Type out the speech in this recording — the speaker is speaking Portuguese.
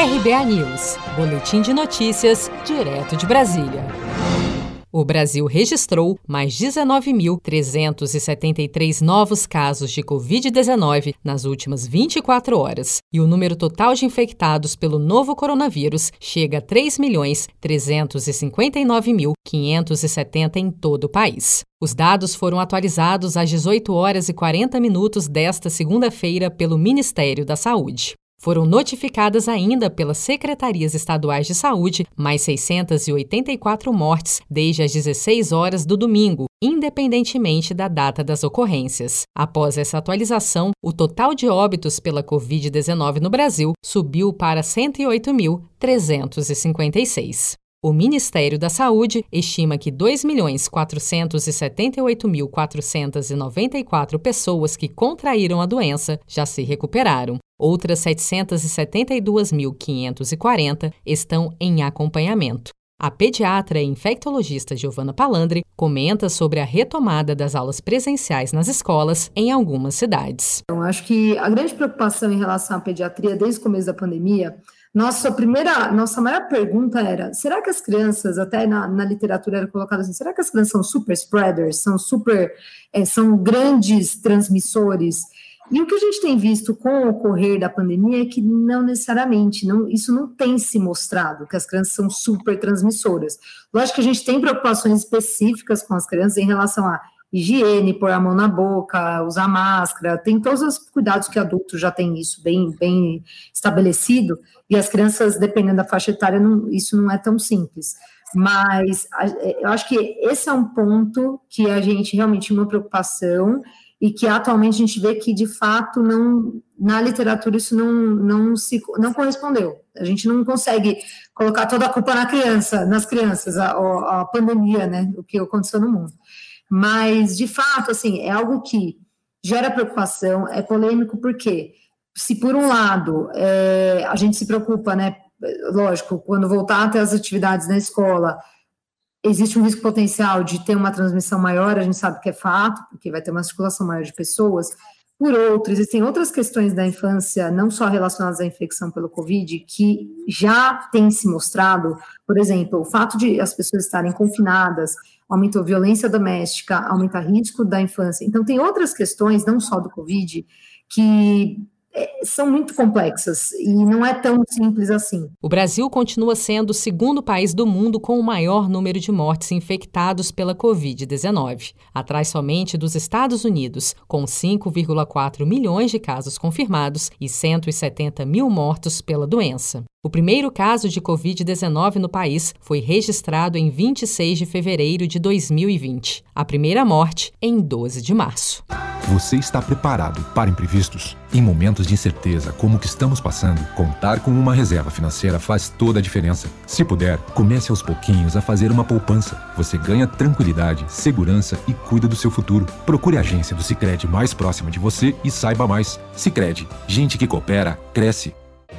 RBA News, Boletim de Notícias, direto de Brasília. O Brasil registrou mais 19.373 novos casos de Covid-19 nas últimas 24 horas, e o número total de infectados pelo novo coronavírus chega a 3.359.570 em todo o país. Os dados foram atualizados às 18 horas e 40 minutos desta segunda-feira pelo Ministério da Saúde. Foram notificadas ainda pelas secretarias estaduais de saúde mais 684 mortes desde as 16 horas do domingo, independentemente da data das ocorrências. Após essa atualização, o total de óbitos pela Covid-19 no Brasil subiu para 108.356. O Ministério da Saúde estima que 2.478.494 pessoas que contraíram a doença já se recuperaram. Outras 772.540 estão em acompanhamento. A pediatra e infectologista Giovana Palandri comenta sobre a retomada das aulas presenciais nas escolas em algumas cidades. Eu acho que a grande preocupação em relação à pediatria desde o começo da pandemia nossa primeira, nossa maior pergunta era: será que as crianças, até na, na literatura era colocado assim, será que as crianças são super spreaders, são super, é, são grandes transmissores? E o que a gente tem visto com o ocorrer da pandemia é que não necessariamente, não, isso não tem se mostrado, que as crianças são super transmissoras. Lógico que a gente tem preocupações específicas com as crianças em relação a higiene, pôr a mão na boca, usar máscara, tem todos os cuidados que adultos já têm isso bem, bem estabelecido, e as crianças, dependendo da faixa etária, não, isso não é tão simples. Mas a, eu acho que esse é um ponto que a gente realmente uma preocupação e que atualmente a gente vê que de fato não na literatura isso não não se não correspondeu. A gente não consegue colocar toda a culpa na criança, nas crianças, a, a pandemia, né, o que aconteceu no mundo. Mas, de fato, assim, é algo que gera preocupação, é polêmico, porque se por um lado é, a gente se preocupa, né? Lógico, quando voltar até as atividades na escola, existe um risco potencial de ter uma transmissão maior, a gente sabe que é fato, porque vai ter uma circulação maior de pessoas. Por outro, existem outras questões da infância, não só relacionadas à infecção pelo Covid, que já têm se mostrado, por exemplo, o fato de as pessoas estarem confinadas, aumentou violência doméstica, aumenta risco da infância. Então, tem outras questões, não só do Covid, que são muito complexas e não é tão simples assim. O Brasil continua sendo o segundo país do mundo com o maior número de mortes infectados pela Covid-19, atrás somente dos Estados Unidos, com 5,4 milhões de casos confirmados e 170 mil mortos pela doença. O primeiro caso de Covid-19 no país foi registrado em 26 de fevereiro de 2020. A primeira morte em 12 de março. Você está preparado para imprevistos? Em momentos de incerteza como o que estamos passando, contar com uma reserva financeira faz toda a diferença. Se puder, comece aos pouquinhos a fazer uma poupança. Você ganha tranquilidade, segurança e cuida do seu futuro. Procure a agência do Sicredi mais próxima de você e saiba mais. Sicredi, gente que coopera cresce